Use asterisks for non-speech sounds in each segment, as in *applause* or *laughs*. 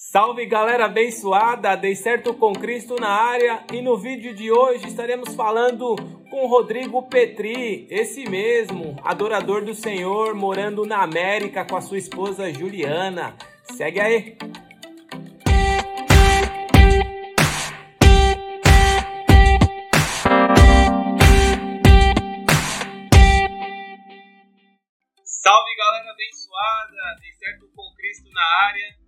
Salve galera abençoada, dei certo com Cristo na área e no vídeo de hoje estaremos falando com Rodrigo Petri, esse mesmo, adorador do Senhor, morando na América com a sua esposa Juliana. Segue aí! Salve galera abençoada, dei certo com Cristo na área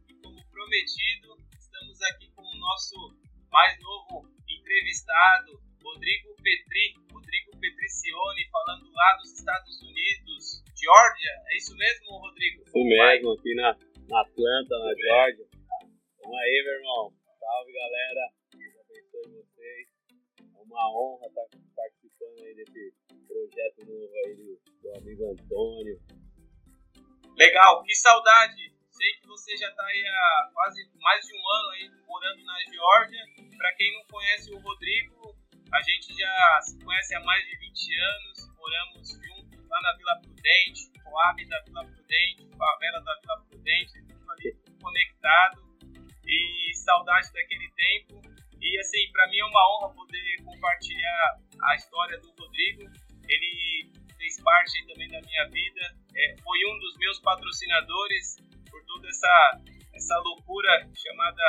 prometido, estamos aqui com o nosso mais novo entrevistado, Rodrigo Petri, Rodrigo Petricione, falando lá dos Estados Unidos, Georgia. É isso mesmo, Rodrigo? Isso mesmo, aqui na, na Atlanta, na Georgia. Vamos aí, meu irmão. Salve, galera. Deus abençoe vocês. É uma honra estar participando aí desse projeto novo aí do, do amigo Antônio. Legal, que saudade sei que você já está aí há quase mais de um ano aí morando na Geórgia. Para quem não conhece o Rodrigo, a gente já se conhece há mais de 20 anos, moramos juntos lá na Vila Prudente, Coab da Vila Prudente, favela da Vila Prudente, tudo ali conectado e saudade daquele tempo. E assim, para mim é uma honra poder compartilhar a história do Rodrigo. Ele fez parte também da minha vida, é, foi um dos meus patrocinadores toda essa, essa loucura chamada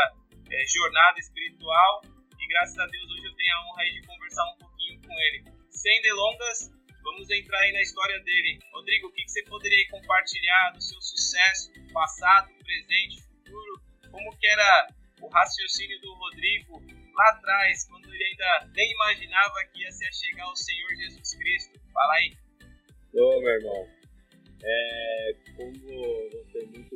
é, jornada espiritual. E graças a Deus hoje eu tenho a honra de conversar um pouquinho com ele. Sem delongas, vamos entrar aí na história dele. Rodrigo, o que, que você poderia compartilhar do seu sucesso, passado, presente, futuro? Como que era o raciocínio do Rodrigo lá atrás, quando ele ainda nem imaginava que ia se chegar ao Senhor Jesus Cristo? Fala aí. Ô, meu irmão, é, como você muito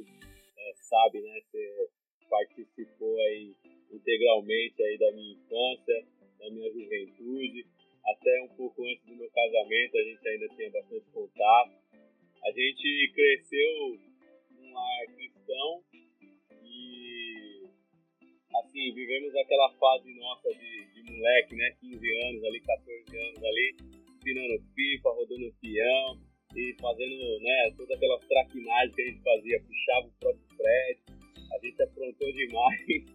sabe, né? Você participou aí integralmente aí da minha infância, da minha juventude, até um pouco antes do meu casamento, a gente ainda tinha bastante contato. A gente cresceu num lar cristão e assim, vivemos aquela fase nossa de, de moleque, né? 15 anos ali, 14 anos ali, empinando pipa, rodando peão e fazendo né, todas aquelas traquinagens que a gente fazia, puxava o próprio prédio, a gente aprontou demais.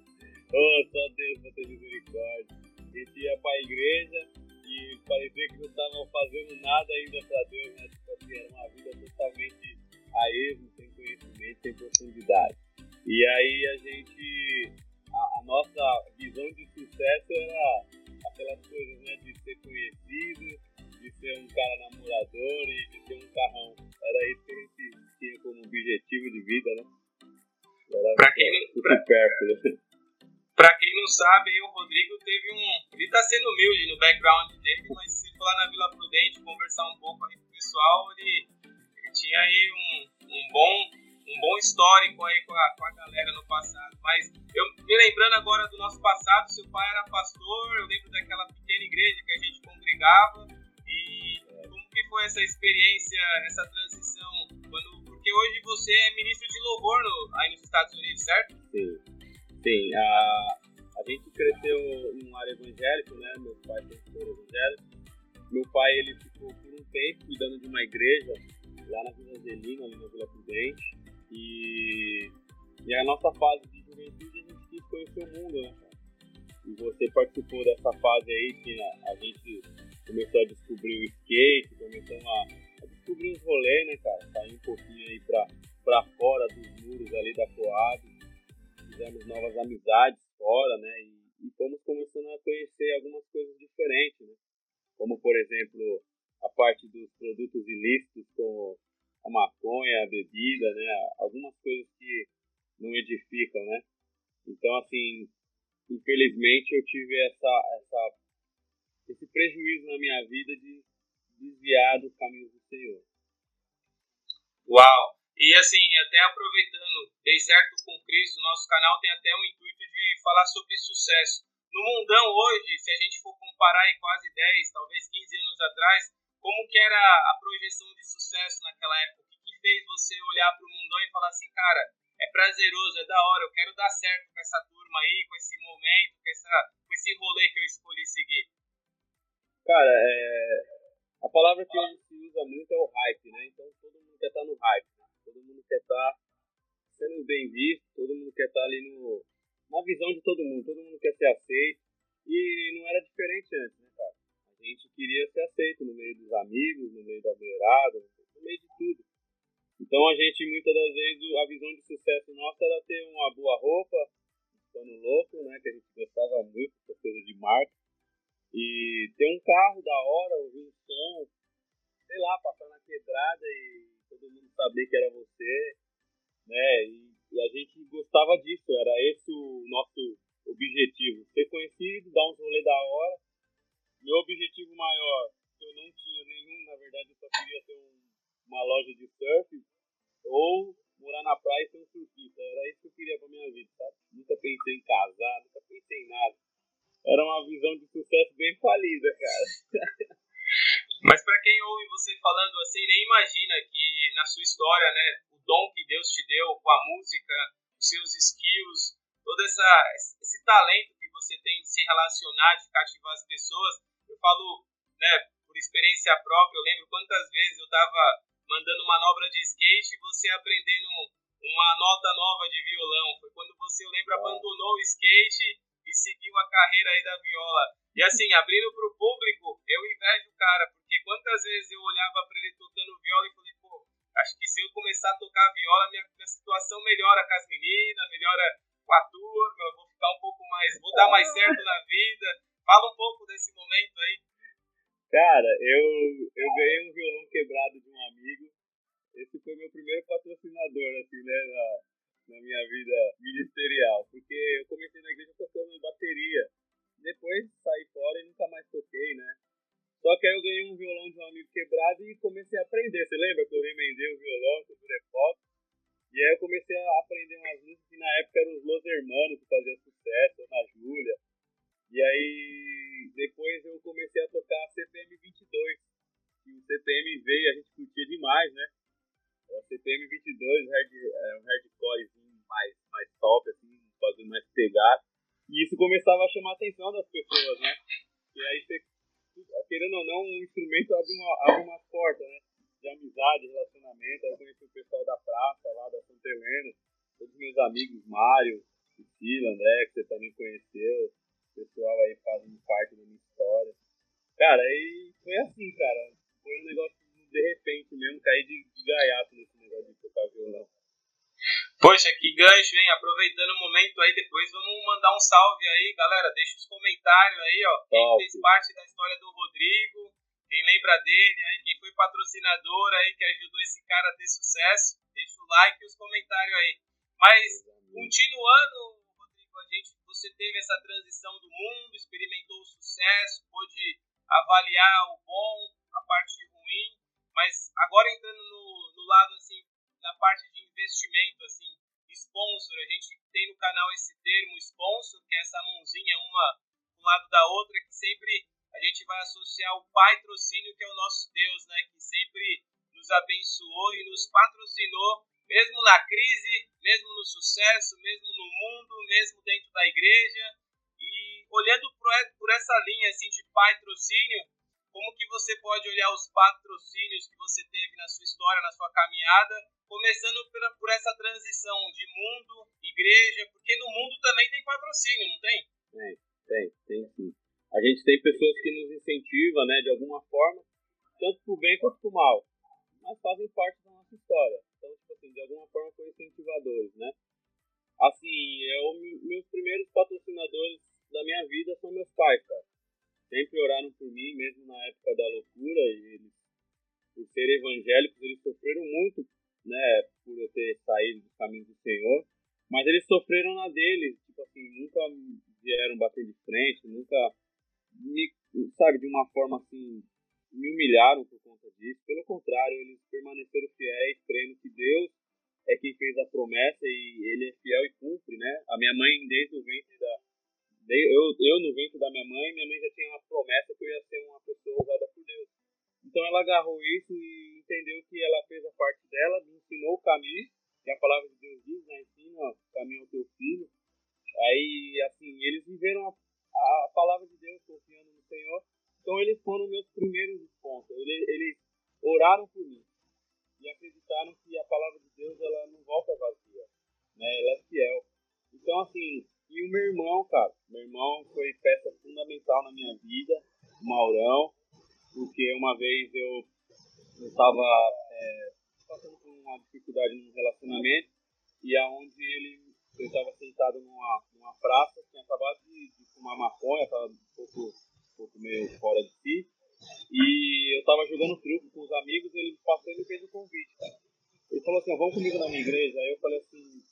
Passado. Mas eu me lembrando agora do nosso passado, seu pai era pastor, eu lembro daquela pequena igreja que a gente congregava foi essa experiência, essa transição? Você participou dessa fase aí que a, gente começou a descobrir o skate, começamos a, a descobrir os rolês, né, cara? Sair um pouquinho aí pra, pra fora dos muros ali da Coab. Fizemos novas amizades fora, né? E, e fomos começando a conhecer algumas coisas diferentes, né? Como, por exemplo, a parte dos produtos ilícitos, como a maconha, a bebida, né? Algumas coisas que não edificam, né? Então, assim, infelizmente eu tive essa, essa esse prejuízo na minha vida de desviar dos caminhos do Senhor. Uau! E assim, até aproveitando, dei certo com Cristo, nosso canal tem até o intuito de falar sobre sucesso. No mundão hoje, se a gente for comparar aí quase 10, talvez 15 anos atrás, como que era a projeção de sucesso naquela época? O que, que fez você olhar para o mundão e falar assim, cara, é prazeroso, é da hora, eu quero dar certo com essa turma aí, com esse momento, com, essa, com esse rolê que eu escolhi seguir? Cara, é... a palavra que hoje se usa muito é o hype, né? Então todo mundo quer estar tá no hype, né? todo mundo quer estar tá sendo bem visto, todo mundo quer estar ali no, na visão de todo mundo, todo mundo quer ser aceito. E não era diferente antes, né, cara? A gente queria ser aceito no meio dos amigos, no meio da mulherada, no. Então a gente, muitas das vezes, a visão de sucesso nossa era ter uma boa roupa, um pano louco, né, que a gente gostava muito, essa coisa de marca, e ter um carro da hora, ouvir um som, sei lá, passar na quebrada e todo mundo saber que era você, né, e, e a gente gostava disso, era esse o nosso objetivo, falida, cara. *laughs* Mas para quem ouve você falando assim, nem imagina que na sua história, né, o dom que Deus te deu com a música, os seus skills, todo essa, esse talento que você tem de se relacionar, de cativar as pessoas. Eu falo, né, por experiência própria, eu lembro quantas vezes eu estava mandando manobra de skate e você aprendendo uma nota nova de violão. Foi quando você, eu lembro, abandonou o skate e seguiu a carreira aí da viola. E assim, abrindo para o público, eu invejo o cara, porque quantas vezes eu olhava para ele tocando viola e falei, pô, acho que se eu começar a tocar viola, minha, minha situação melhora com as meninas, melhora com a turma, eu vou ficar um pouco mais, vou dar mais certo na Cara, aí foi assim, cara. Foi um negócio de repente mesmo, cair de, de gaiato nesse negócio de tocar violão. Poxa, que gancho, hein? Aproveitando o momento aí, depois vamos mandar um salve aí, galera. Deixa os comentários aí, ó. Quem fez parte da história do Rodrigo, quem lembra dele, aí, quem foi patrocinador aí, que ajudou esse cara a ter sucesso, deixa o like e os comentários aí. Mas, continuando, Rodrigo, a gente, você teve essa transição do mundo, experimentou o sucesso, pôde avaliar o bom, a parte ruim, mas agora entrando no, no lado, assim, na parte de investimento, assim, sponsor, a gente tem no canal esse termo sponsor, que é essa mãozinha uma um lado da outra, que sempre a gente vai associar o patrocínio que é o nosso Deus, né? Que sempre nos abençoou e nos patrocinou, mesmo na crise, mesmo no sucesso, mesmo no mundo, mesmo dentro da igreja. Olhando por essa linha assim de patrocínio, como que você pode olhar os patrocínios que você teve na sua história, na sua caminhada, começando por, por essa transição de mundo, igreja, porque no mundo também tem patrocínio, não tem? Tem, tem, tem sim a gente tem pessoas que nos incentivam, né, de alguma forma, tanto pro bem quanto pro mal, mas fazem parte da nossa história. Então, tipo assim, de alguma forma foram incentivadores, né? Assim, eu, meus primeiros patrocinadores da minha vida são meus pais, cara. Sempre oraram por mim, mesmo na época da loucura, e eles, por serem evangélicos, eles sofreram muito, né, por eu ter saído dos caminhos do Senhor, mas eles sofreram na deles, tipo assim, nunca vieram bater de frente, nunca me, sabe, de uma forma assim, me humilharam por conta disso. Pelo contrário, eles permaneceram fiéis, crendo que Deus é quem fez a promessa e ele é fiel e cumpre, né? A minha mãe, desde o ventre da. Eu, eu no ventre da minha mãe, minha mãe já tinha uma promessa que eu ia ser uma pessoa usada por Deus. Então ela agarrou isso e entendeu que ela fez a parte dela, me ensinou o caminho, que a palavra de Deus diz, né? Ensina o caminho ao teu filho. Aí, assim, eles viveram a a palavra de Deus, confiando no Senhor. Então eles foram meus primeiros sponsors. Eles, eles oraram por mim e acreditaram que a palavra de Deus ela não volta vazia. assim, e o meu irmão, cara, meu irmão foi peça fundamental na minha vida, o Maurão, porque uma vez eu estava é, passando por uma dificuldade no relacionamento e aonde ele eu estava sentado numa, numa praça, tinha acabado de, de fumar maconha, estava um pouco, um pouco meio fora de si, e eu estava jogando truco com os amigos, ele passou e me fez o um convite. Ele falou assim, vamos comigo na minha igreja, aí eu falei assim,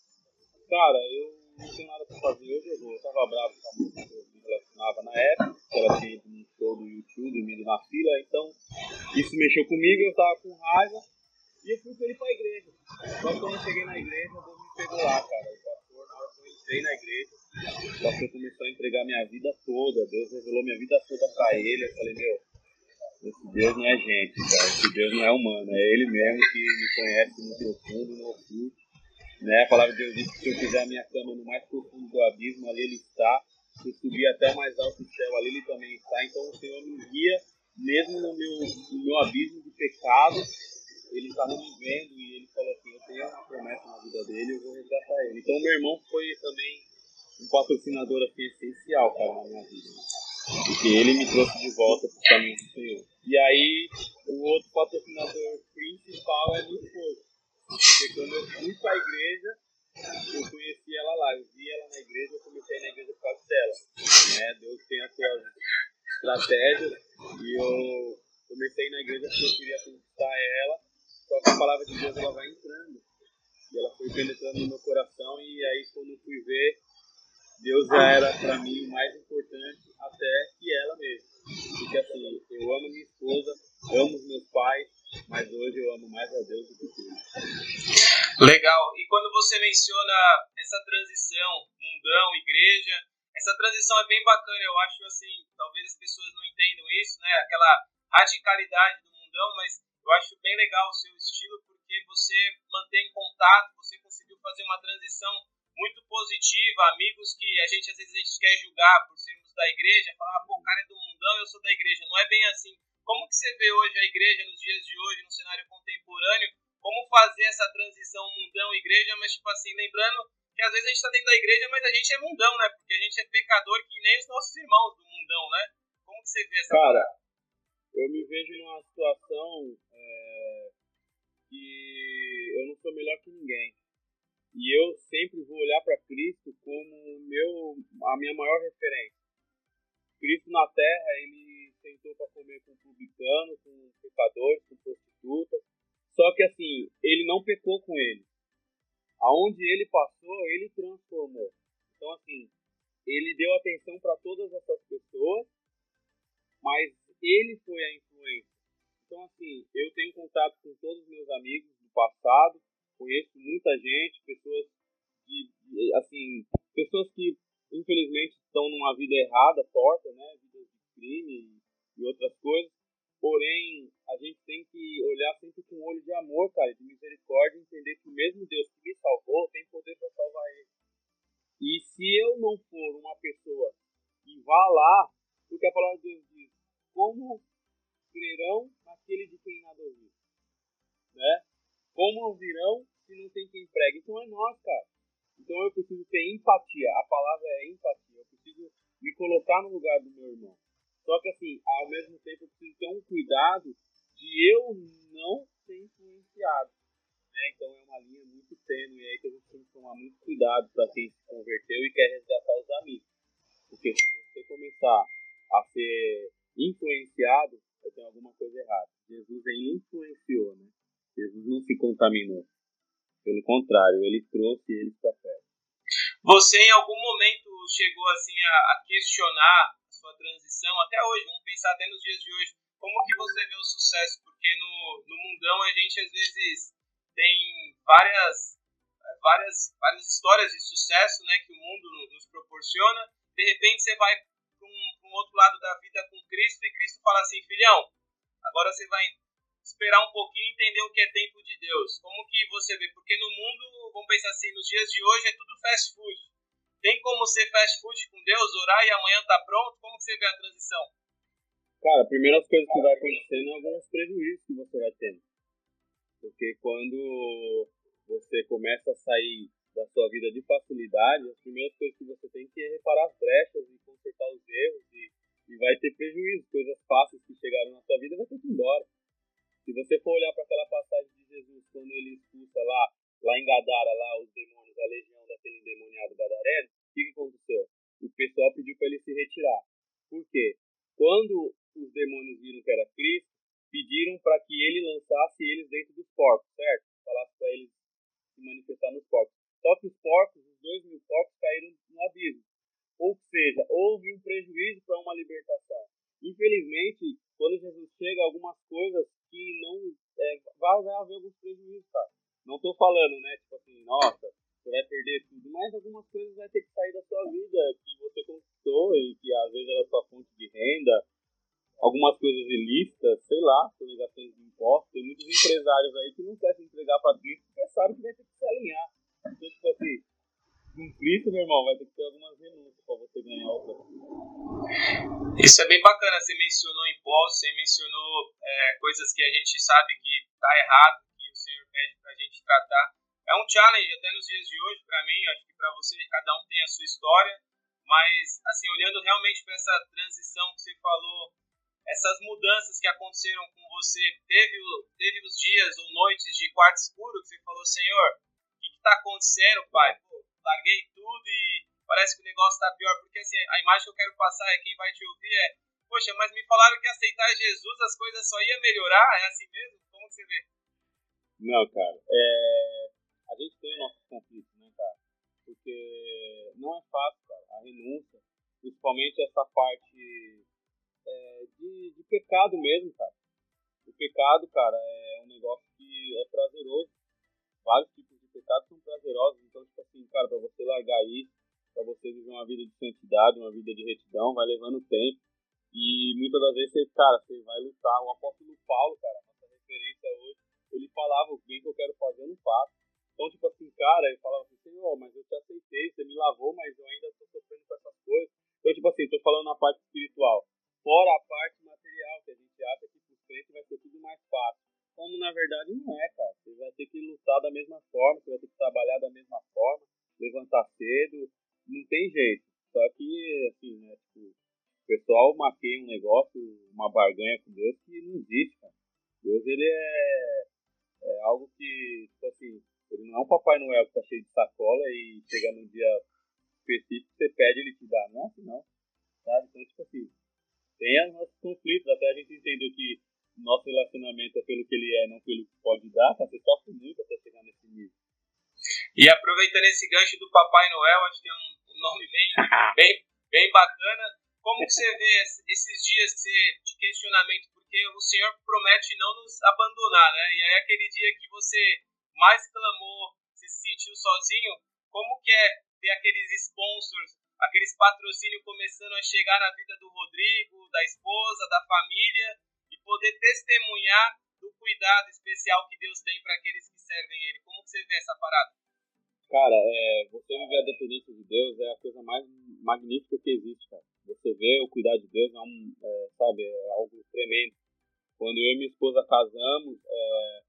cara, eu não tenho nada para fazer hoje, eu tava bravo com a que eu me relacionava na época, ela tinha ido num show do YouTube, dormindo na fila, então isso mexeu comigo, eu tava com raiva, e eu fui com ele pra igreja. Só que quando eu cheguei na igreja, Deus me pegou lá, cara. O pastor, na hora que eu entrei na igreja, o pastor começou a entregar minha vida toda, Deus revelou minha vida toda pra ele, eu falei, meu, esse Deus não é gente, cara. Esse Deus não é humano. É Ele mesmo que me conhece no profundo, no oculto. Né? A palavra de Deus diz que se eu fizer a minha cama no mais profundo do abismo, ali Ele está. Se eu subir até o mais alto do céu, ali Ele também está. Então o Senhor me guia, mesmo no meu, no meu abismo de pecado. Ele está me vendo e Ele falou assim: Eu tenho uma promessa na vida dele, eu vou resgatar ele. Então meu irmão foi também um patrocinador assim, essencial, cara, na minha vida. Porque ele me trouxe de volta para o caminho do Senhor. E aí, o outro patrocinador principal é minha esposa. Porque quando eu fui para a igreja, eu conheci ela lá. Eu vi ela na igreja, eu comecei na igreja por causa dela. Né? Deus tem as suas estratégias e eu comecei na igreja porque eu queria conquistar ela. Só que a palavra de Deus ela vai entrando. E ela foi penetrando no meu coração. E aí, quando eu fui ver, Deus já era para mim o mais importante até que ela mesma. Porque assim, eu amo minha esposa, amo os meus pais, mas hoje eu amo mais a Deus do que tudo. Legal. E quando você menciona essa transição, mundão, igreja, essa transição é bem bacana. Eu acho assim, talvez as pessoas não entendam isso, né? Aquela radicalidade do mundão, mas eu acho bem legal o seu estilo porque você mantém contato, você conseguiu fazer uma transição muito positiva, amigos que a gente às vezes a gente quer julgar por sermos da igreja, falar, ah, pô, o cara é do mundão, eu sou da igreja. Não é bem assim. Como que você vê hoje a igreja nos dias de hoje, no cenário contemporâneo, como fazer essa transição mundão-igreja, mas tipo assim, lembrando que às vezes a gente está dentro da igreja, mas a gente é mundão, né? Porque a gente é pecador Como meu, a minha maior referência. Cristo na terra, ele sentou para comer com publicanos, com pecadores, com prostitutas. Só que assim, ele não pecou com ele. Aonde ele passou, ele transformou. Então assim, ele deu atenção para todas essas pessoas, mas ele foi a influência. Então assim, eu tenho contato com todos os meus amigos do passado, conheço muita gente, pessoas de, assim, pessoas que infelizmente estão numa vida errada, torta, né, vida de crime e outras coisas. Porém, a gente tem que olhar sempre com um olho de amor, cara, de misericórdia, entender que o mesmo Deus que me salvou tem poder para salvar ele. E se eu não for uma pessoa que vá lá, porque a palavra de Deus diz, como crerão naquele de quem nada ouviu? Né? Como ouvirão se não tem quem pregue? Então é nós, cara. Então eu preciso ter empatia. A palavra é empatia. Eu preciso me colocar no lugar do meu irmão. Só que assim, ao mesmo tempo eu preciso ter um cuidado de eu não ser influenciado. Né? Então é uma linha muito tênue aí que a gente tem que tomar muito cuidado para quem se converteu e quer resgatar os amigos. Porque se você começar a ser influenciado, tem alguma coisa errada. Jesus ele influenciou, né? Jesus não se contaminou. Pelo contrário, ele trouxe eles para. Você em algum momento chegou assim a, a, questionar a sua transição até hoje? Vamos pensar até nos dias de hoje. Como que você vê o sucesso? Porque no, no mundão a gente às vezes tem várias várias várias histórias de sucesso, né, que o mundo nos proporciona. De repente você vai para um, um outro lado da vida com Cristo e Cristo fala assim, filhão, agora você vai esperar um pouquinho e entender o que é tempo de Deus. Como que você vê? Porque no mundo, vamos pensar assim, nos dias de hoje é tudo fast food. Tem como ser fast food com Deus, orar e amanhã tá pronto? Como que você vê a transição? Cara, a primeira coisa que vai acontecendo é alguns prejuízos que você vai tendo. Porque quando você começa a sair da sua vida de facilidade, as primeiras coisas que você tem que é reparar as brechas e consertar os erros e, e vai ter prejuízo. Coisas fáceis que chegaram na sua vida vai ter que ir embora. Se você for olhar para aquela passagem de Jesus quando ele expulsa lá, lá em Gadara, lá os demônios, a legião daquele endemoniado gadareno, o que, que aconteceu? O pessoal pediu para ele se retirar. Por quê? Quando os demônios viram que era Cristo, pediram para que ele lançasse eles dentro dos porcos, certo? Falasse para eles se manifestar nos porcos. Só que os porcos, os dois mil porcos, caíram no abismo. Ou seja, houve um prejuízo para uma libertação. Infelizmente, quando Jesus chega, algumas coisas que não. É, vai, haver alguns prejuízos, cara. Não estou falando, né? Tipo assim, nossa, você vai perder tudo, mas algumas coisas vai ter que sair da sua vida que você conquistou e que às vezes era sua fonte de renda, algumas coisas ilícitas, sei lá, sonegações de impostos. Tem muitos empresários aí que não querem se entregar para Cristo porque sabem que vai ter que se alinhar. Então, tipo assim, com Cristo, meu irmão, vai ter que ter algumas renúncias para você ganhar outra. Isso é bem bacana. Você mencionou impostos, você mencionou é, coisas que a gente sabe que tá errado, pede para a gente tratar. É um challenge até nos dias de hoje, para mim, acho que para você, cada um tem a sua história, mas, assim, olhando realmente para essa transição que você falou essas mudanças que aconteceram com você, teve, teve os dias ou noites de quarto escuro que você falou, Senhor, o que está acontecendo, Pai? Pô, larguei tudo e parece que o negócio está pior, porque assim, a imagem que eu quero passar é quem vai te ouvir é, poxa, mas me falaram que aceitar Jesus as coisas só ia melhorar, é assim mesmo? Como você vê? Não, cara, é... a gente tem o nosso conflito, né, cara? Porque não é fácil, cara, a renúncia, principalmente essa parte é, de, de pecado mesmo, cara. O pecado, cara, é um negócio que é prazeroso. Vários tipos de pecados são prazerosos. Então, tipo assim, cara, pra você largar isso, pra você viver uma vida de santidade, uma vida de retidão, vai levando tempo. E muitas das vezes, cara, você vai lutar. O apóstolo Paulo, cara, nossa referência hoje, ele falava o bem que eu quero fazer, eu não faço. Então, tipo assim, cara, ele falava assim, Senhor, mas eu te aceitei, você me lavou, mas eu ainda estou sofrendo com essas coisas. Então, tipo assim, tô falando na parte espiritual. Fora a parte material, que a gente acha que por frente vai ser tudo mais fácil. Como na verdade não é, cara. Você vai ter que lutar da mesma forma, você vai ter que trabalhar da mesma forma, levantar cedo, não tem jeito. Só que, assim, né, tipo, o pessoal maqueia um negócio, uma barganha com Deus que não existe, cara. Deus, ele é, é algo que, tipo assim, ele não é um Papai Noel que tá cheio de sacola e chega num dia específico, você pede ele te dá. Não é assim, não. Sabe? Então, tipo assim, tem os nossos conflitos, até a gente entender que nosso relacionamento é pelo que ele é, não pelo que pode dar, tá? você sofre muito até chegar nesse nível. E aproveitando esse gancho do Papai Noel, acho que um, um nome bem, *laughs* bem, bem bacana. Como que você vê esses dias de questionamento? Porque o Senhor promete não nos abandonar, né? E aí aquele dia que você mais clamou, se sentiu sozinho, como que é ter aqueles sponsors aqueles patrocínios começando a chegar na vida do Rodrigo, da esposa, da família e poder testemunhar do cuidado especial que Deus tem para aqueles que servem Ele. Como que você vê essa parada? Cara, é, você viver a dependência de Deus é a coisa mais magnífica que existe, cara. Você vê o cuidado de Deus é um, é, sabe, é algo tremendo. Quando eu e minha esposa casamos, é,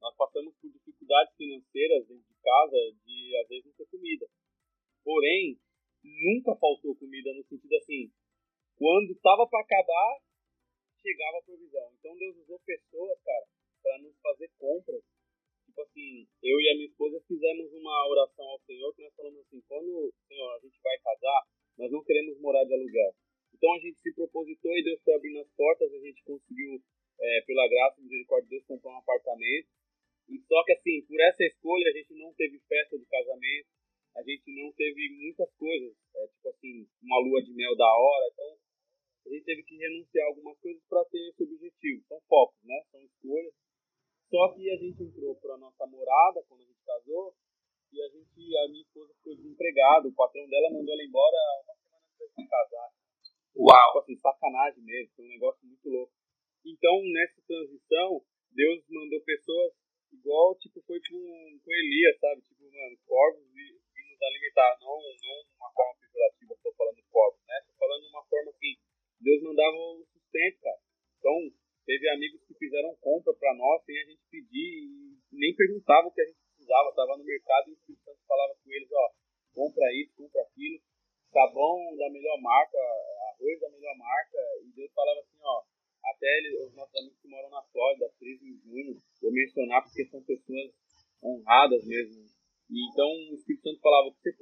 nós passamos por dificuldades financeiras dentro de casa de às vezes não ter comida. Porém, nunca faltou comida no sentido assim, quando tava para acabar, chegava a provisão. Então Deus usou pessoas, cara, para nos fazer compras. Tipo assim, eu e a minha esposa fizemos uma oração ao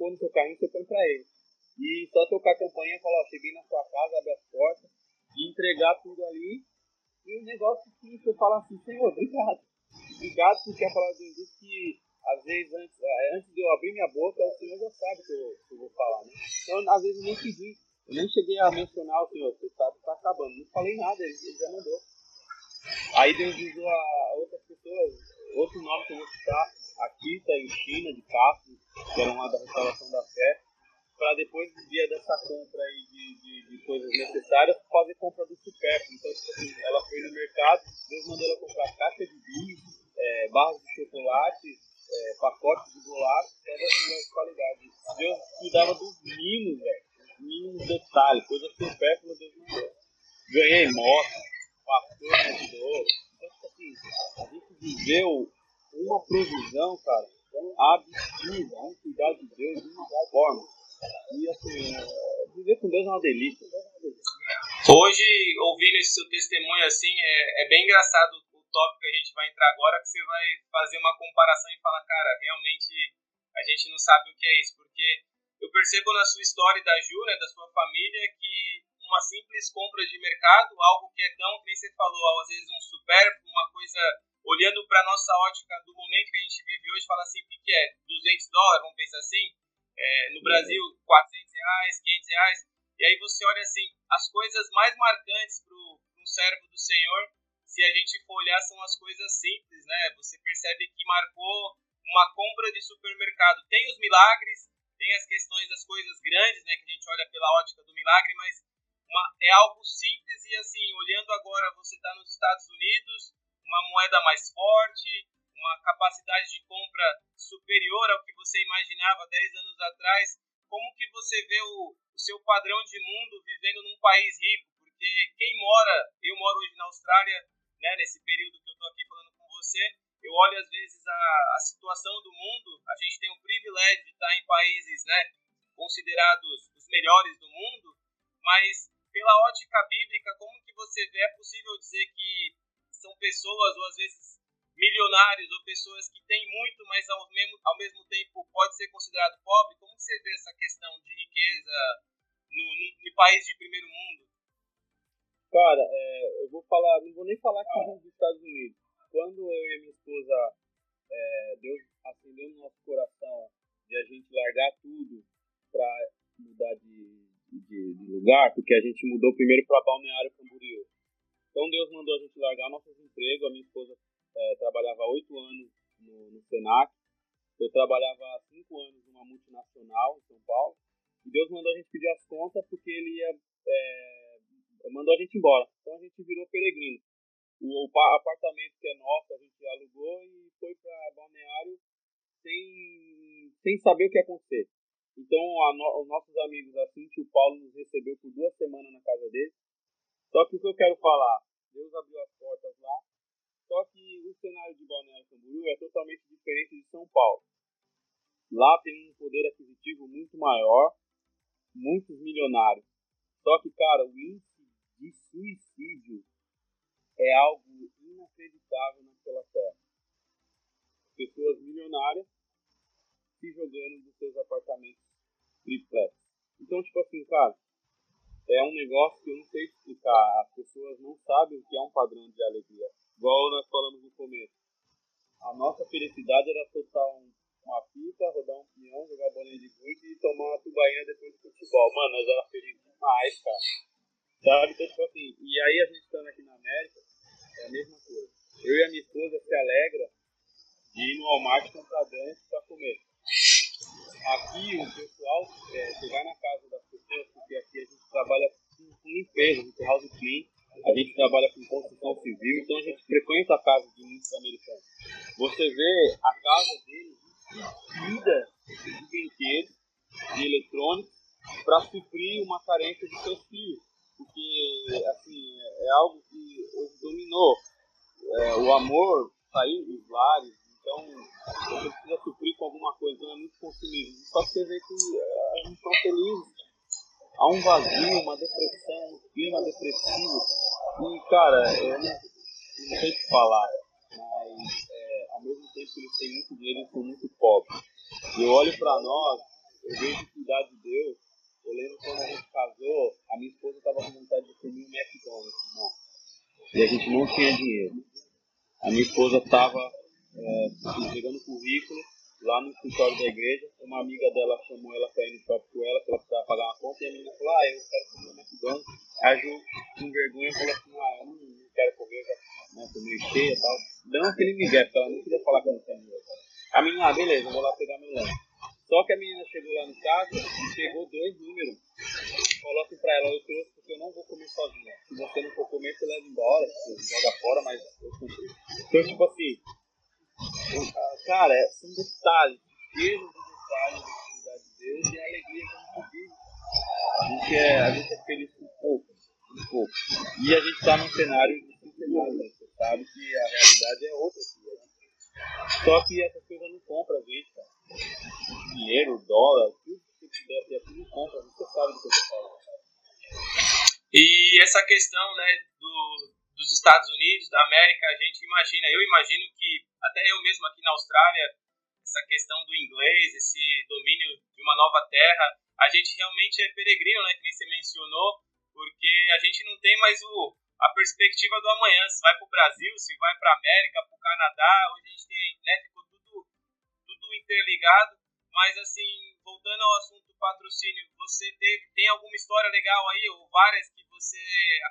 pôr no seu carrinho, você põe para ele. E só tocar a campanha falar, ó, cheguei na sua casa, abre as portas, e entregar tudo ali. E o negócio que você fala assim, Senhor, obrigado. Obrigado porque a palavra de Deus que às vezes, antes, é, antes de eu abrir minha boca, o Senhor já sabe que eu, que eu vou falar, né? Então, às vezes, eu nem pedi, eu nem cheguei a mencionar o Senhor, você está tá acabando. Não falei nada, ele, ele já mandou. Aí Deus usou a outras pessoas, outro nome que eu vou citar, a Tita e China de Castro, que eram lá da restauração da fé, para depois dia dessa compra aí de, de, de, coisas necessárias, fazer compra do supérfluo. Então, tipo assim, ela foi no mercado, Deus mandou ela comprar caixa de vinho, é, barras de chocolate, é, pacotes de bolacha, todas as melhores qualidades. Deus cuidava dos mínimos, velho. Mínimos detalhes, coisas supérfluas Deus deu. Ganhei moto, pastor me ajudou. Então, tipo assim, a gente viveu uma provisão, cara, absurda, um cuidar de Deus de uma forma. E assim, é, viver com Deus é uma delícia. Hoje, ouvindo esse seu testemunho assim, é, é bem engraçado tópico que a gente vai entrar agora, que você vai fazer uma comparação e falar, cara, realmente a gente não sabe o que é isso, porque eu percebo na sua história da Ju, né, da sua família, que uma simples compra de mercado, algo que é tão, nem você falou, às vezes um super, uma coisa, olhando para nossa ótica do momento que a hoje, fala assim, o que, que é? 200 dólares, vamos pensar assim? É, no Brasil, 400 reais, 500 reais. E aí você olha assim, as coisas mais marcantes para um servo do Senhor se a gente for olhar, são as coisas simples, né? Você percebe que marcou uma compra de supermercado. Tem os milagres, tem as questões das coisas grandes, né? Que a gente olha pela ótica do milagre, mas uma, é algo simples e assim, olhando agora, você está nos Estados Unidos, uma moeda mais forte, uma capacidade de compra superior ao que você imaginava 10 anos atrás. Como que você vê o, o seu padrão de mundo vivendo num país rico? Porque quem mora, eu moro hoje na Austrália, né, nesse período que eu estou aqui falando com você, eu olho às vezes a, a situação do mundo, a gente tem o privilégio de estar em países né, considerados os melhores do mundo, mas pela ótica bíblica, como que você vê, é possível dizer que são pessoas, ou às vezes milionários, ou pessoas que têm muito, mas ao mesmo, ao mesmo tempo pode ser considerado pobre? Como você vê essa questão de riqueza no, no, no país de primeiro mundo? Cara, é, eu vou falar, não vou nem falar que ah. dos Estados Unidos. Quando eu e a minha esposa, é, Deus acendeu no nosso coração de a gente largar tudo para mudar de, de, de, lugar, porque a gente mudou primeiro para Balneário Camboriú. Então Deus mandou a gente largar nossos empregos. A minha esposa é, trabalhava oito anos no, no Senac. Eu trabalhava cinco anos numa multinacional em São Paulo. E Deus mandou a gente pedir as contas porque ele ia é, mandou a gente embora. Então a gente virou peregrino. O, o apartamento que é nosso, a gente alugou e foi para Balneário sem, sem saber o que ia acontecer. Então no, os nossos amigos, assim, o Paulo nos recebeu por duas semanas na casa dele. Só que o que eu quero falar, Deus abriu as portas lá. Só que o cenário de Balneário Camboriú é totalmente diferente de São Paulo. Lá tem um poder aquisitivo muito maior, muitos milionários. Só que, cara, o índice de suicídio é algo inacreditável naquela terra. Pessoas milionárias se jogando dos seus apartamentos triplex. Então, tipo assim, cara, é um negócio que eu não sei explicar. As pessoas não sabem o que é um padrão de alegria. Igual nós falamos no começo. A nossa felicidade era soltar um, uma pipa, rodar um pinhão, jogar bolinha de gude e tomar uma tubaína depois do futebol. Mano, nós era feliz demais, cara. Sabe? Então, tipo assim, e aí a gente estando aqui na América, é a mesma coisa. Eu e a minha esposa se alegra de ir no Walmart comprar dança para comer. Aqui o pessoal é, chegar na casa das pessoas, porque aqui a gente trabalha com, com limpeza, gente house clean, a gente trabalha com construção civil, então a gente frequenta a casa de muitos americanos. Você vê a casa deles vida de brinquedos, de eletrônicos, para suprir uma carência de seus filhos porque assim, é algo que hoje dominou. É, o amor saiu dos lares, então você precisa suprir com alguma coisa, então é muito consumismo. Só que você vê que é, não estão felizes. Há um vazio, uma depressão, um clima depressivo. E, cara, eu não, não sei o que falar, mas é, ao mesmo tempo eles têm muito dinheiro, eles são muito pobres. E eu olho para nós, eu vejo cuidar de Deus. Eu lembro quando a gente casou, a minha esposa estava com vontade de comer um McDonald's, irmão. E a gente não tinha dinheiro. A minha esposa estava é, entregando currículo lá no escritório da igreja. Uma amiga dela chamou ela para ir no shopping com ela, que ela precisava pagar uma conta. E a menina falou: Ah, eu quero comer um McDonald's. A Ju, com vergonha, falou assim: Ah, eu não, não quero comer, já né, tô meio cheia e tal. Dando aquele migué, porque ela não queria falar que não tinha dinheiro. A menina, ah, beleza, vou lá pegar meu lanche. Só que a menina chegou lá no carro e pegou dois números. Coloque pra ela, eu trouxe porque eu não vou comer sozinha. Se você não for comer, você leva embora, você joga fora, mas eu cumpri. Então, tipo assim, cara, são detalhes, pequenos detalhes da atividade de Deus e a alegria que a gente vive. A gente é, a gente é feliz com pouco, com pouco. E a gente tá num cenário de né? Você sabe que a realidade é outra aqui. Né? Só que essas coisas não compram a gente, cara dinheiro, dólar, tudo que você puder ter aqui, compra, você sabe do que eu tô falando. E essa questão né, do, dos Estados Unidos, da América, a gente imagina, eu imagino que até eu mesmo aqui na Austrália, essa questão do inglês, esse domínio de uma nova terra, a gente realmente é peregrino, né, que nem você mencionou, porque a gente não tem mais o, a perspectiva do amanhã, se vai para o Brasil, se vai para a América, para o Canadá, hoje a gente tem, né, ficou tudo, tudo interligado, mas assim, voltando ao assunto do patrocínio, você teve, tem alguma história legal aí, ou várias que você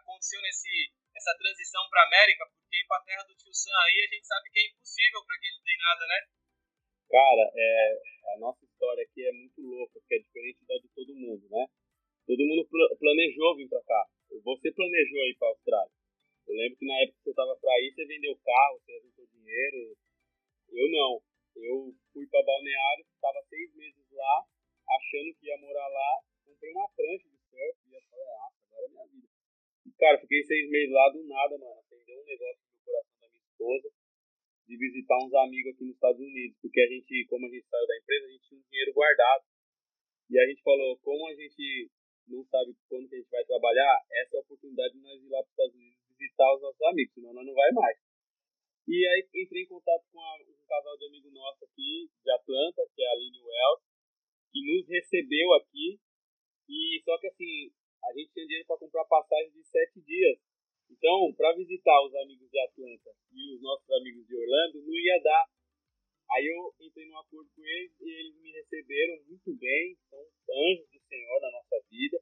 aconteceu nesse, nessa transição para América? Porque ir para a terra do tio Sam aí a gente sabe que é impossível para quem não tem nada, né? Cara, é, a nossa história aqui é muito louca, porque é diferente da de todo mundo, né? Todo mundo planejou vir para cá. Você planejou ir para a Austrália. Eu lembro que na época que você estava para ir, você vendeu carro, você juntou dinheiro. Eu não. Eu fui para Balneário, estava seis meses lá, achando que ia morar lá, comprei uma prancha de surf e ia falar, ah, agora é minha vida. E, cara, fiquei seis meses lá do nada, mano. Acendeu um negócio no coração da minha esposa de visitar uns amigos aqui nos Estados Unidos, porque a gente, como a gente saiu da empresa, a gente tinha um dinheiro guardado. E a gente falou, como a gente não sabe quando que a gente vai trabalhar, essa é a oportunidade de nós ir lá para os Estados Unidos visitar os nossos amigos, senão nós não vai mais. E aí entrei em contato com a, um casal de amigo nosso aqui, de Atlanta, que é a Aline Wells, que nos recebeu aqui. E só que assim, a gente tinha dinheiro para comprar passagem de sete dias. Então, para visitar os amigos de Atlanta e os nossos amigos de Orlando, não ia dar. Aí eu entrei num acordo com eles e eles me receberam muito bem, são anjos do Senhor na nossa vida.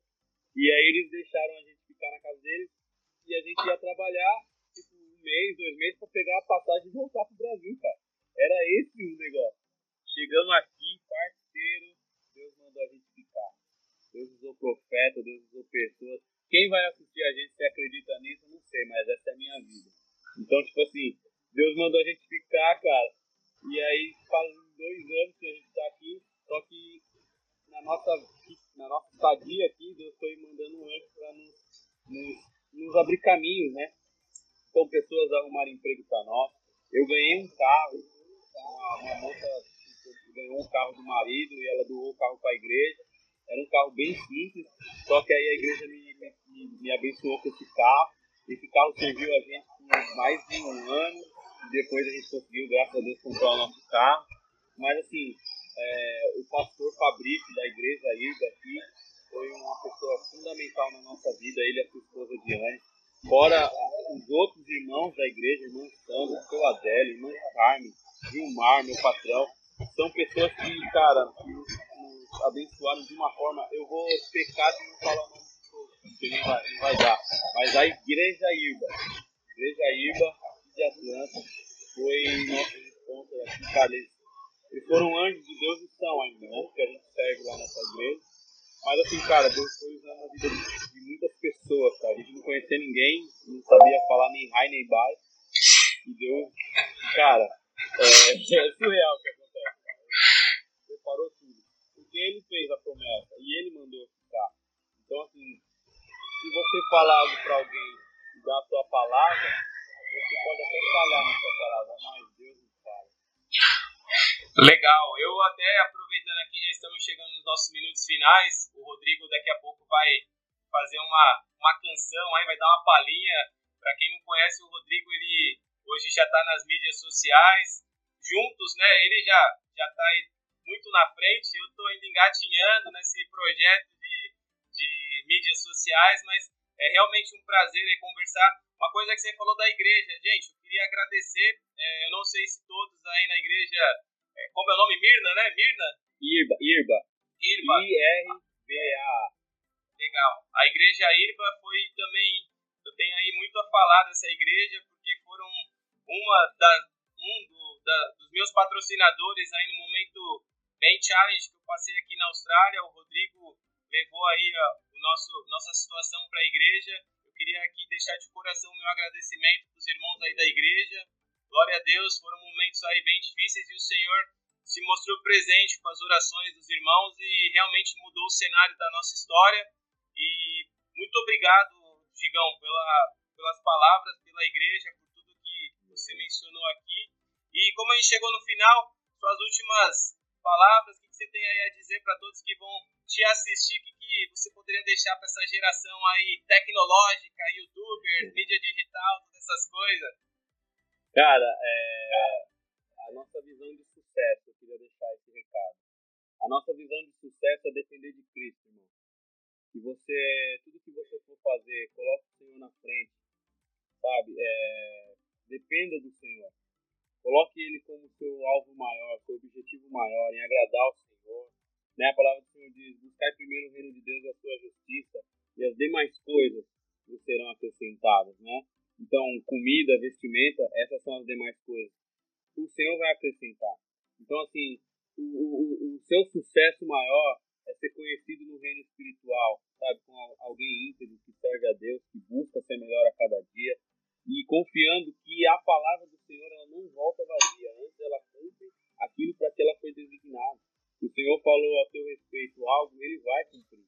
E aí eles deixaram a gente ficar na casa deles e a gente ia trabalhar mês, dois meses para pegar a passagem e voltar pro Brasil, cara. Era esse o negócio. Chegamos aqui, parceiro, Deus mandou a gente ficar. Deus usou profeta, Deus usou pessoas. Quem vai assistir a gente se acredita nisso, não sei, mas essa é a minha vida. Então, tipo assim, Deus mandou a gente ficar, cara. E aí faz dois anos que a gente tá aqui, só que na nossa, na nossa estadia aqui, Deus foi mandando um anjo para nos, nos, nos abrir caminhos, né? Então, pessoas arrumarem emprego para nós. Eu ganhei um carro, uma, uma moça ganhou um carro do marido e ela doou o carro para a igreja. Era um carro bem simples, só que aí a igreja me, me, me abençoou com esse carro. Esse carro serviu a gente por mais de um ano. Depois a gente conseguiu, graças a Deus, comprar o nosso carro. Mas assim, é, o pastor Fabrício da igreja Irga aqui foi uma pessoa fundamental na nossa vida, ele e a sua esposa Diane Fora os outros irmãos da igreja, irmão Sandro, seu Adélio, irmão Carmen, Gilmar, meu patrão, são pessoas que, cara, nos, nos abençoaram de uma forma. Eu vou pecar de não falar o nome de todos, porque não vai, não vai dar. Mas a Igreja Irba, Igreja aqui de Atlanta, foi nosso responsa aqui, cara. Eles, eles foram anjos de Deus e são ainda, né? Que a gente serve lá nessa igreja. Mas assim, cara, Deus foi usando a vida de, muitas pessoas, cara. A gente não conhecia ninguém, não sabia falar nem high nem bye. E Deus, cara, é, é surreal o que acontece, cara. Ele preparou tudo. Porque ele fez a promessa e ele mandou ficar. Então, assim, se você falar algo pra alguém e dar a sua palavra, você pode até falhar na sua palavra, mas. Legal. Eu até aproveitando aqui já estamos chegando nos nossos minutos finais. O Rodrigo daqui a pouco vai fazer uma, uma canção, aí vai dar uma palhinha. Para quem não conhece o Rodrigo, ele hoje já está nas mídias sociais. Juntos, né? Ele já já está muito na frente. Eu estou ainda engatinhando nesse projeto de, de mídias sociais, mas é realmente um prazer conversar. Uma coisa que você falou da igreja, gente, eu queria agradecer. É, eu não sei se todos aí na igreja, é, como é o nome? Mirna, né? Mirna? Irba, Irba. Irba. I-R-B-A. Legal. A igreja Irba foi também, eu tenho aí muito a falar dessa igreja, porque foram uma das, um do, da, dos meus patrocinadores aí no momento bem challenge que eu passei aqui na Austrália. O Rodrigo levou aí a, o nosso, nossa situação para a igreja. Queria aqui deixar de coração o meu agradecimento para os irmãos aí da igreja. Glória a Deus, foram momentos aí bem difíceis e o Senhor se mostrou presente com as orações dos irmãos e realmente mudou o cenário da nossa história. E muito obrigado, Digão, pela, pelas palavras, pela igreja, por tudo que você mencionou aqui. E como a gente chegou no final, suas últimas palavras, você tem aí a dizer para todos que vão te assistir, o que você poderia deixar para essa geração aí tecnológica, youtubers, mídia digital, todas essas coisas? Cara, é, a nossa visão de sucesso, eu queria deixar esse recado. A nossa visão de sucesso é depender de Cristo, irmão. E você, tudo que você for fazer, coloque o Senhor na frente, sabe? É, dependa do Senhor. Coloque Ele como seu alvo maior, seu objetivo maior, em agradar o Senhor. Né? A palavra do Senhor diz: buscar primeiro o reino de Deus e a sua justiça, e as demais coisas vos serão acrescentadas. Né? Então, comida, vestimenta, essas são as demais coisas. O Senhor vai acrescentar. Então, assim, o, o, o seu sucesso maior é ser conhecido no reino espiritual, sabe? Com alguém íntegro que serve a Deus, que busca ser melhor a cada dia e confiando que a palavra do Senhor ela não volta vazia, antes ela cumpre aquilo para que ela foi designada. Se o Senhor falou a seu respeito algo, ele vai cumprir,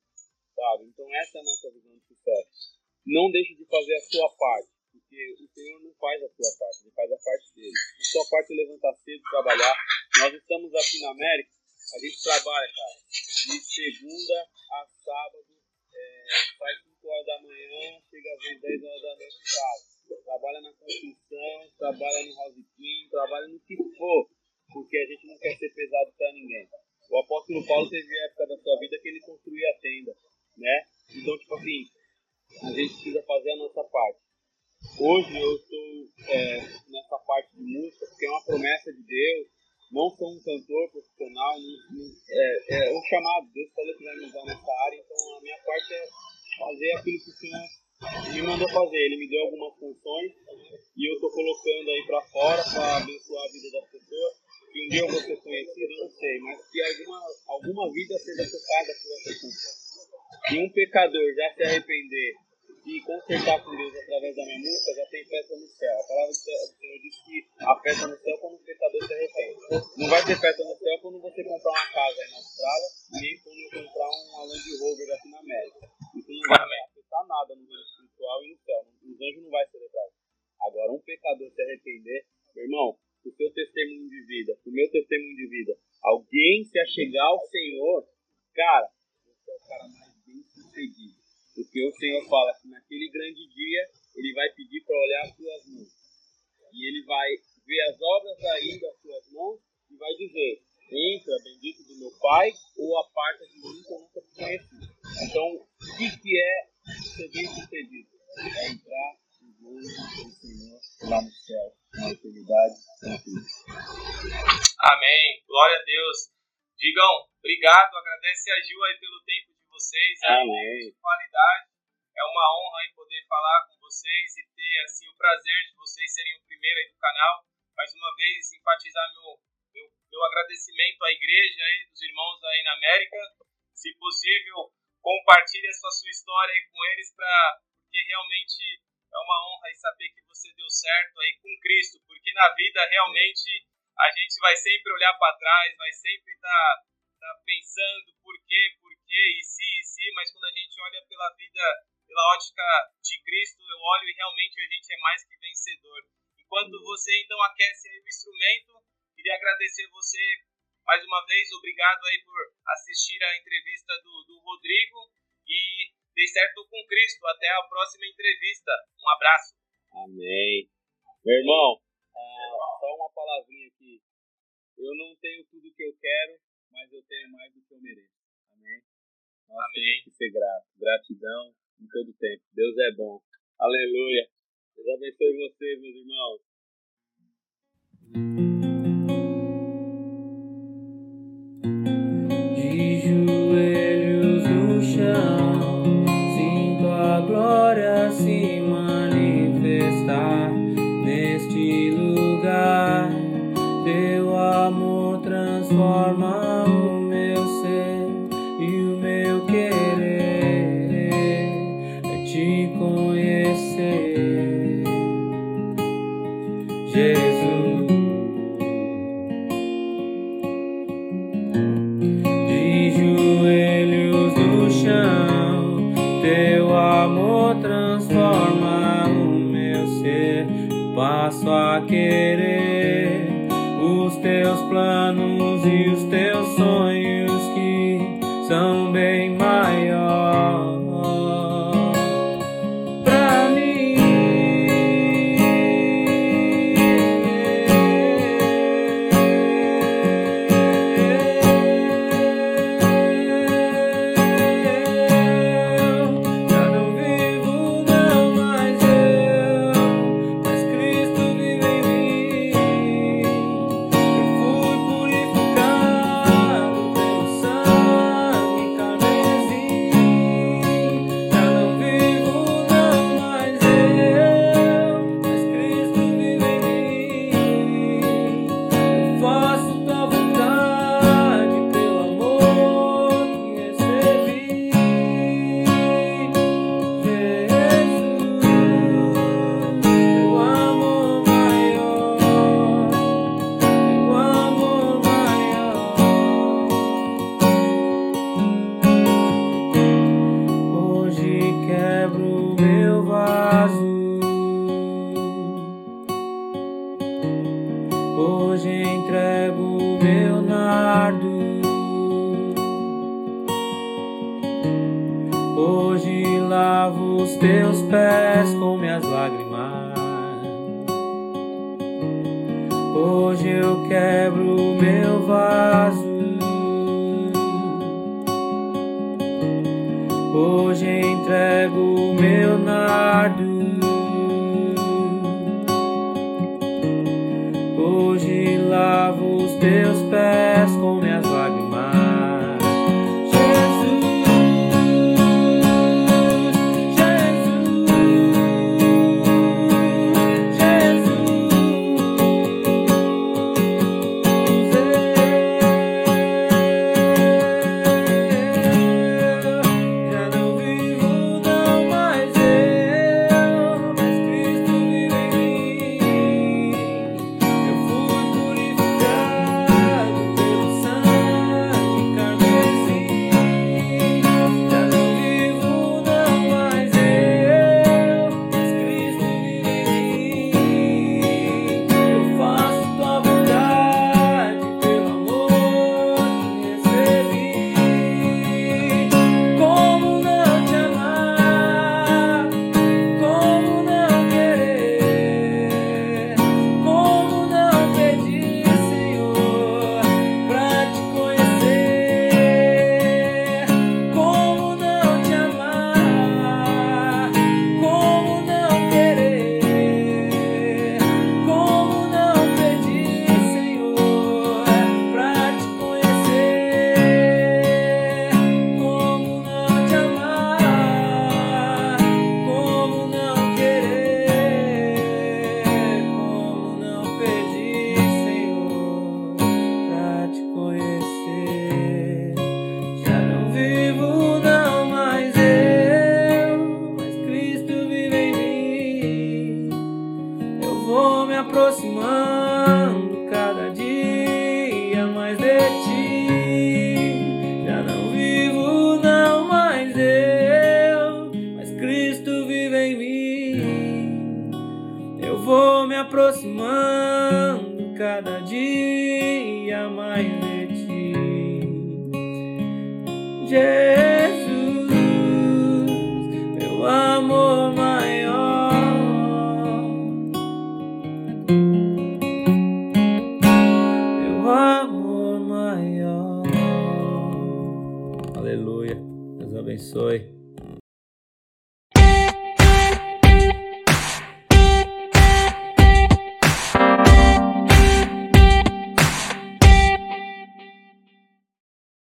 sabe? Então essa é a nossa visão de sucesso. Não deixe de fazer a sua parte, porque o Senhor não faz a sua parte, ele faz a parte dele. A sua parte é levantar cedo, trabalhar. Nós estamos aqui na América, a gente trabalha, cara, de segunda a sábado, é, sai 5 horas da manhã, chega às vezes 10 horas da noite em casa trabalha na construção, trabalha no house trabalha no que for, porque a gente não quer ser pesado para ninguém. O apóstolo Paulo teve época da sua vida que ele construía a tenda, né? Então, tipo assim, a gente precisa fazer a nossa parte. Hoje eu estou é, nessa parte de música porque é uma promessa de Deus. Não sou um cantor profissional, não, não, é, é um chamado. Deus falou que vai me usar nessa área, então a minha parte é fazer aquilo que o Senhor me mandou fazer. Ele me deu algumas funções e eu estou colocando aí para fora para abençoar a vida das pessoas. Que um dia eu vou ser conhecido, eu não sei, mas que alguma, alguma vida seja tocada por essa função. Se um pecador já se arrepender e consertar com Deus através da minha música, já tem festa no céu. A palavra do Senhor diz que a festa no céu quando o pecador se arrepende. Não vai ter festa no céu quando você comprar uma casa aí na Austrália, nem quando eu comprar uma Land Rover aqui na América. Isso não vai afetar nada no reino espiritual e no céu. Os anjos não vai celebrar isso. Agora, um pecador se arrepender, meu irmão, o seu testemunho de vida, o meu testemunho de vida, alguém se achegar ao Senhor, cara, você é o cara mais bem sucedido. Porque o Senhor fala que naquele grande dia ele vai pedir para olhar as suas mãos. E ele vai ver as obras aí das suas mãos e vai dizer: Entra, bendito do meu Pai, ou aparta de mim que eu nunca te conheci. Então, o que, que é ser bem sucedido? É entrar nos olhos do Senhor lá no céu, na eternidade Amém. Glória a Deus. Digam, obrigado. Agradece a Gil aí pelo tempo de vocês. Amém. De qualidade. É uma honra aí poder falar com vocês e ter assim o prazer de vocês serem o primeiro aí do canal. Mais uma vez, enfatizar meu, meu, meu agradecimento à igreja e dos irmãos aí na América. Se possível, compartilhe essa sua história aí com eles, pra, porque realmente é uma honra e saber que você deu certo aí com Cristo, porque na vida realmente a gente vai sempre olhar para trás, vai sempre estar tá, tá pensando por quê, por quê, e se, e se, mas quando a gente olha pela vida, pela ótica de Cristo, eu olho e realmente a gente é mais que vencedor. Enquanto uhum. você então aquece o instrumento, queria agradecer você mais uma vez, obrigado aí por assistir a entrevista do, do Rodrigo e Dê certo com Cristo. Até a próxima entrevista. Um abraço. Amém. Meu irmão, ah, só uma palavrinha aqui. Eu não tenho tudo o que eu quero, mas eu tenho mais do que eu mereço. Amém? Nós Amém. temos que ser grato. Gratidão em todo tempo. Deus é bom. Aleluia. Deus abençoe vocês, meus irmãos.